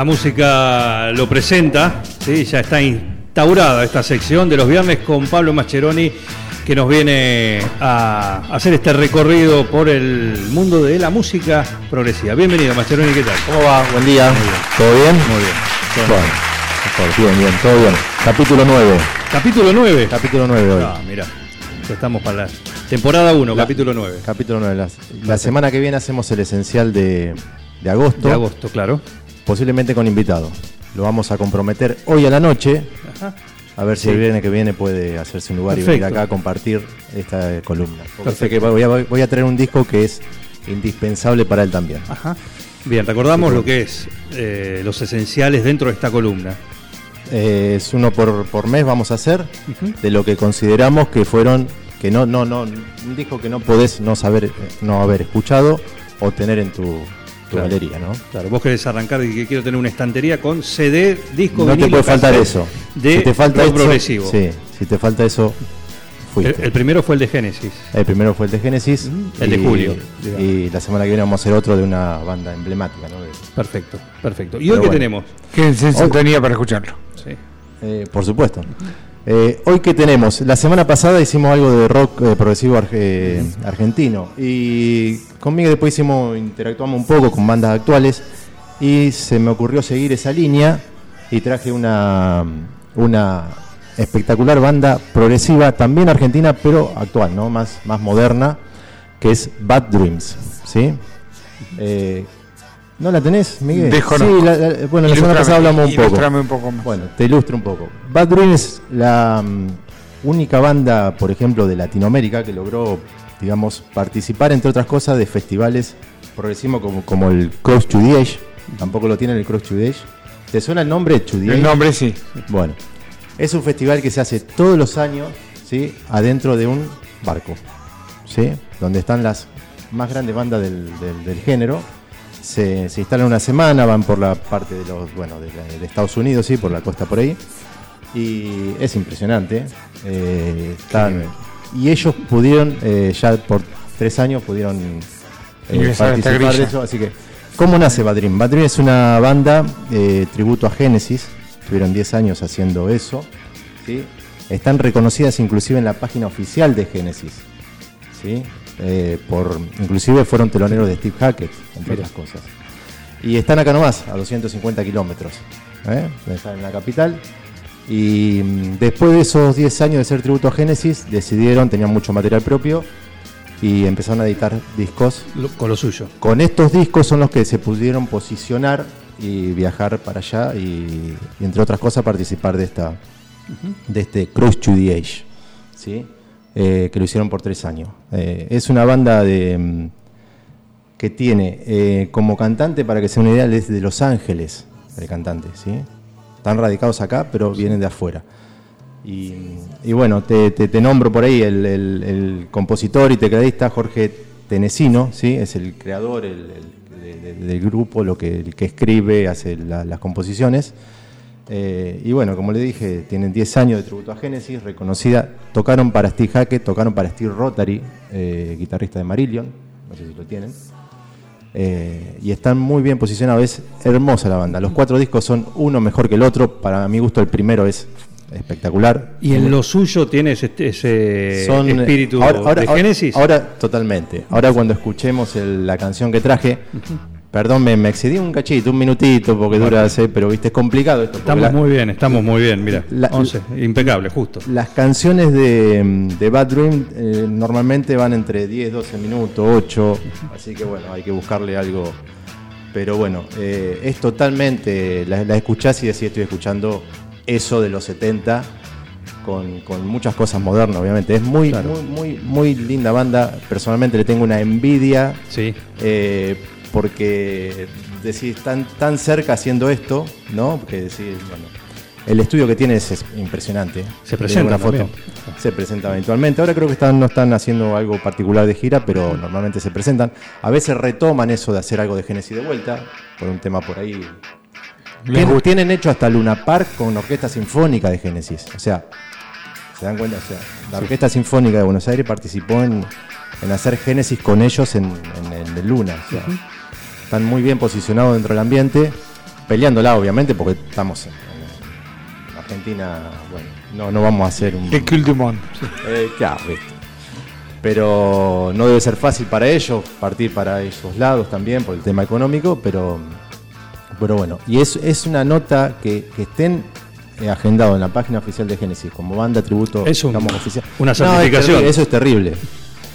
La música lo presenta, ¿sí? ya está instaurada esta sección de los viernes con Pablo Mascheroni que nos viene a hacer este recorrido por el mundo de la música progresiva. Bienvenido Mascheroni, ¿qué tal? ¿Cómo va? Buen día. ¿Todo bien? Muy bien. Bueno, mejor, bien, bien, todo bien. Capítulo 9. Capítulo 9. Capítulo 9 hoy. Ah, mira, estamos para la temporada 1, capítulo 9. Capítulo 9. La, la semana que viene hacemos el esencial de, de agosto, De agosto, claro. Posiblemente con invitado. Lo vamos a comprometer hoy a la noche. Ajá. A ver si Sí. el viernes que viene puede hacerse un lugar y venir acá a compartir esta eh, columna. Sé que voy a, voy a traer un disco que es indispensable para él también. Ajá. Bien, recordamos lo que es eh, los esenciales dentro de esta columna. Eh, es uno por, por mes vamos a hacer de lo que consideramos que fueron que no no no un disco que no podés no saber no haber escuchado o tener en tu, tu Claro. galería no Claro, vos querés arrancar y que quiero tener una estantería con CD, disco, no te puede faltar eso De si te falta eso, progresivo. sí si te falta eso El, fuiste el primero fue el de Génesis. El primero fue el de Génesis. El de Julio, y la semana que viene vamos a hacer otro de una banda emblemática ¿no? Perfecto, perfecto. ¿Y Pero hoy qué bueno. tenemos? Quédense en sintonía para escucharlo. Sí. Eh, por supuesto. Eh, hoy que tenemos, la semana pasada hicimos algo de rock eh, progresivo arge- argentino y conmigo después hicimos, interactuamos un poco con bandas actuales y se me ocurrió seguir esa línea y traje una, una espectacular banda progresiva, también argentina, pero actual, ¿no? más, más moderna, que es Bad Dreams. ¿sí? Eh, ¿No la tenés, Miguel? Desconozco. Sí, la- la- bueno, la semana pasada hablamos un poco. un poco más. Bueno, te ilustro un poco. Bad es la mm, única banda, por ejemplo, de Latinoamérica que logró, digamos, participar, entre otras cosas, de festivales progresivos como, como el Cross to the Edge. Tampoco lo tiene el Cross to the Edge. ¿Te suena el nombre to the El nombre sí. Bueno, es un festival que se hace todos los años, ¿sí? Adentro de un barco, ¿sí? Donde están las más grandes bandas del, del- del género. Se, se instalan una semana, van por la parte de los, bueno, de, la- de Estados Unidos, ¿sí? Por la costa por ahí. Y es impresionante. eh, están- y ellos pudieron, eh, ya por tres años, pudieron eh, participar de eso. Así que, ¿cómo nace Badrim? Badrim es una banda tributo a Genesis. Tuvieron 10 años haciendo eso. ¿sí? Están reconocidas inclusive en la página oficial de Genesis. ¿sí? Eh, por, inclusive fueron teloneros de Steve Hackett, entre otras cosas. Y están acá nomás, a 250 kilómetros. ¿eh? Están en la capital. Y mm, después de esos 10 años de ser tributo a Genesis, decidieron, tenían mucho material propio y empezaron a editar discos con lo suyo. con estos discos son los que se pudieron posicionar y viajar para allá y, y, entre otras cosas participar de esta de este Cruise to the Age, ¿sí? Eh, que lo hicieron por tres años. Eh, es una banda de mm, que tiene eh, como cantante, para que sea una idea, es de Los Ángeles, el cantante, ¿sí? Están radicados acá, pero vienen de afuera. Y, y bueno, te, te- te nombro por ahí el, el- el compositor y tecladista Jorge Tenesino, ¿sí? es el creador el- el- de- de- del grupo, lo que, el que escribe, hace la- las composiciones. Eh, y bueno, como le dije, tienen 10 años de tributo a Genesis, reconocida. Tocaron para Steve Hackett, tocaron para Steve Rotary, eh, guitarrista de Marillion, no sé si lo tienen. Eh, y están muy bien posicionados, es hermosa la banda. Los cuatro discos son uno mejor que el otro. Para mi gusto, el primero es espectacular. ¿Y en lo suyo tiene ese, ese Son, eh, espíritu ahora- ahora- de Génesis? Ahora, totalmente. Ahora cuando escuchemos el- la canción que traje, perdón, me, me excedí un cachito, un minutito, porque dura, sé, pero viste, es complicado esto. estamos la- muy bien, estamos muy bien, mira. La- 11, impecable, justo. Las canciones de, de Bad Dream eh, normalmente van entre 10, 12 minutos, 8, así que bueno, hay que buscarle algo. Pero bueno, eh, es totalmente, la, la escuchás y decís estoy escuchando eso de los 70 con, con muchas cosas modernas, obviamente. Es muy, Claro. muy, muy, muy linda banda. Personalmente le tengo una envidia Sí. eh, porque decís tan, tan cerca haciendo esto, ¿no? Porque decís, bueno, el estudio que tiene es, es impresionante. Se presenta foto. Se presenta eventualmente. Ahora creo que están, no están haciendo algo particular de gira, pero normalmente se presentan. A veces retoman eso de hacer algo de Genesis de vuelta, por un tema por ahí. Tienen, hecho hasta Luna Park con orquesta sinfónica de Genesis. O sea, ¿se dan cuenta? O sea, la Orquesta Sinfónica de Buenos Aires participó en, en hacer Génesis con ellos en, en- en Luna. O sea, están muy bien posicionados dentro del ambiente, peleándola obviamente, porque estamos en, en Argentina, bueno, no, no vamos a hacer un... El Cul du Monde. Eh, claro. Pero no debe ser fácil para ellos partir para esos lados también por el tema económico, pero, pero bueno. Y es, es una nota que, que estén eh, agendados en la página oficial de Génesis como banda tributo Es un- digamos, oficial. una No, es certificación. terrible, eso es terrible.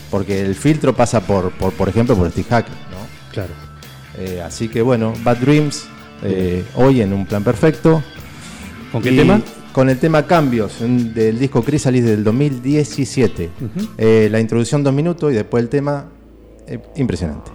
Porque el filtro pasa por, por, por ejemplo, por Steve Hackett, ¿no? Claro. Eh, así que bueno, Bad Dreams, eh, hoy en un plan perfecto. ¿Con qué Y tema? Con el tema Cambios, un- del disco Chrysalis del 2017. Eh, la introducción dos minutos y después el tema eh, impresionante.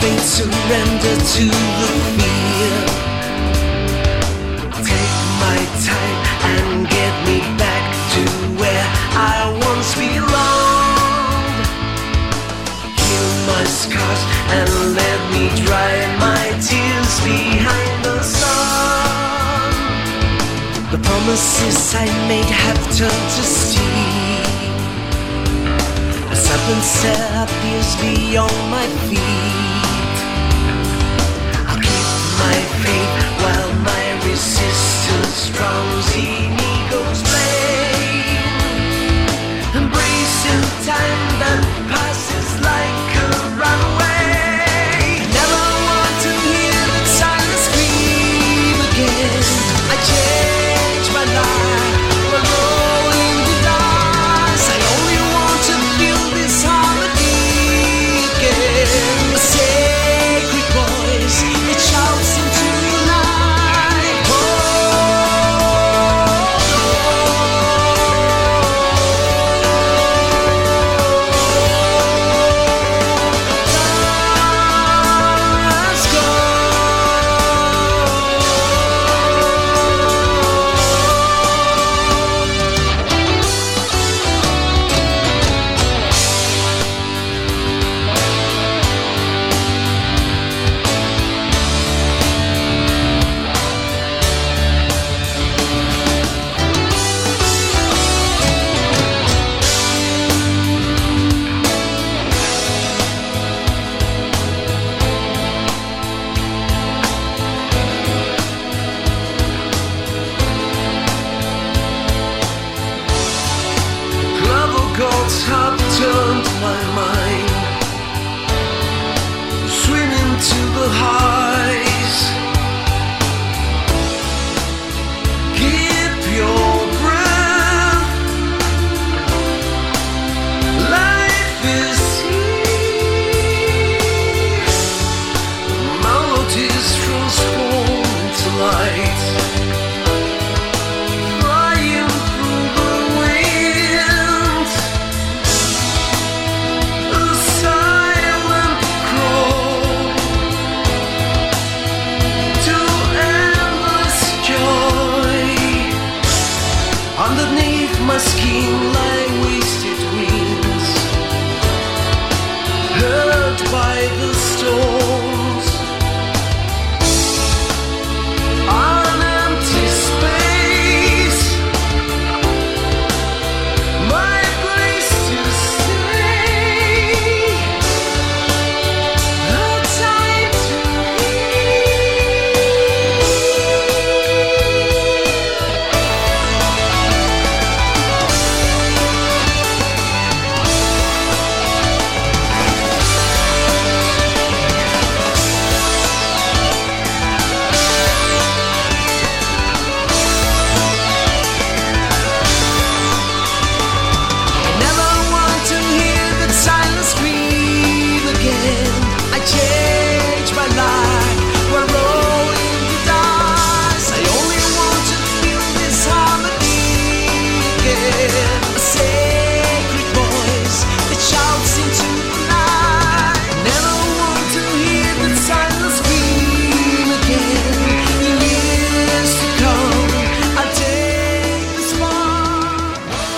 Fate surrender to the fear. Take my time and get me back to where I once belonged. Heal my scars and let me dry my tears behind the sun. The promises I made have turned to steel. A serpent set appears beyond my feet. My faith while my resistance blame. Embracing time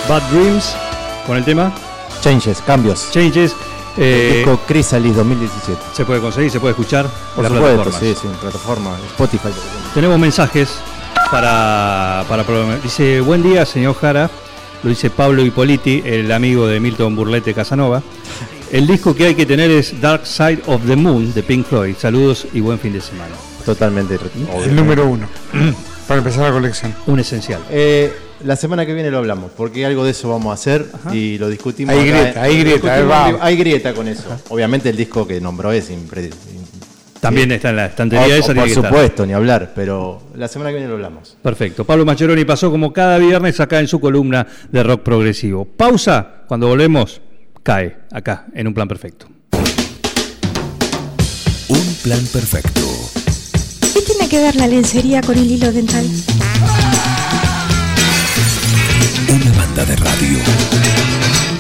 Bad Dreams con el tema Changes, cambios. Changes. eh, Disco Chrysalis 2017. se puede conseguir, se puede escuchar Por las supuesto, plataformas. sí, sí, en plataforma, Spotify. Tenemos mensajes para, para programar. Dice, buen día, señor Jara. Lo dice Pablo Hipoliti, el amigo de Milton Burlete Casanova. El disco que hay que tener es Dark Side of the Moon de Pink Floyd. Saludos y buen fin de semana. Totalmente. El número uno. para empezar la colección. Un esencial. Eh, la semana que viene lo hablamos, porque algo de eso vamos a hacer y lo discutimos. Hay grieta, hay grieta, discutimos. Hay grieta con eso. Obviamente el disco que nombró es impre- También está en la estantería O- esa. por supuesto, ni hablar, pero la semana que viene lo hablamos. Perfecto. Pablo Maccheroni pasó como cada viernes acá en su columna de rock progresivo. Pausa. Cuando volvemos, cae acá en un plan perfecto. Un plan perfecto. ¿Qué tiene que ver la lencería con el hilo dental? una banda de radio.